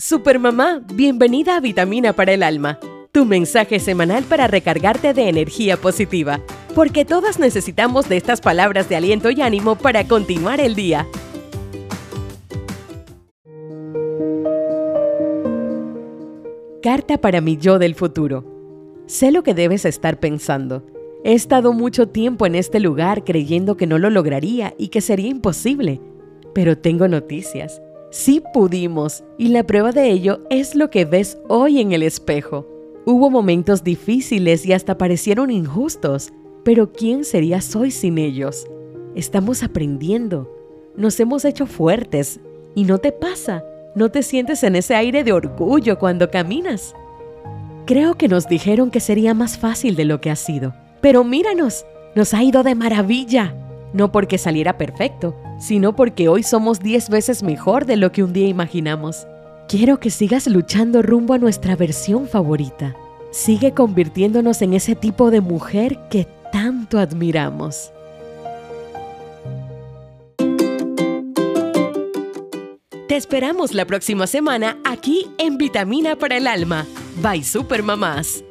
Supermamá, bienvenida a Vitamina para el Alma, tu mensaje semanal para recargarte de energía positiva, porque todas necesitamos de estas palabras de aliento y ánimo para continuar el día. Carta para mi yo del futuro. Sé lo que debes estar pensando. He estado mucho tiempo en este lugar creyendo que no lo lograría y que sería imposible, pero tengo noticias. Sí pudimos, y la prueba de ello es lo que ves hoy en el espejo. Hubo momentos difíciles y hasta parecieron injustos, pero ¿quién serías hoy sin ellos? Estamos aprendiendo, nos hemos hecho fuertes, y no te pasa, no te sientes en ese aire de orgullo cuando caminas. Creo que nos dijeron que sería más fácil de lo que ha sido, pero míranos, nos ha ido de maravilla no porque saliera perfecto, sino porque hoy somos 10 veces mejor de lo que un día imaginamos. Quiero que sigas luchando rumbo a nuestra versión favorita. Sigue convirtiéndonos en ese tipo de mujer que tanto admiramos. Te esperamos la próxima semana aquí en Vitamina para el Alma. Bye Supermamás.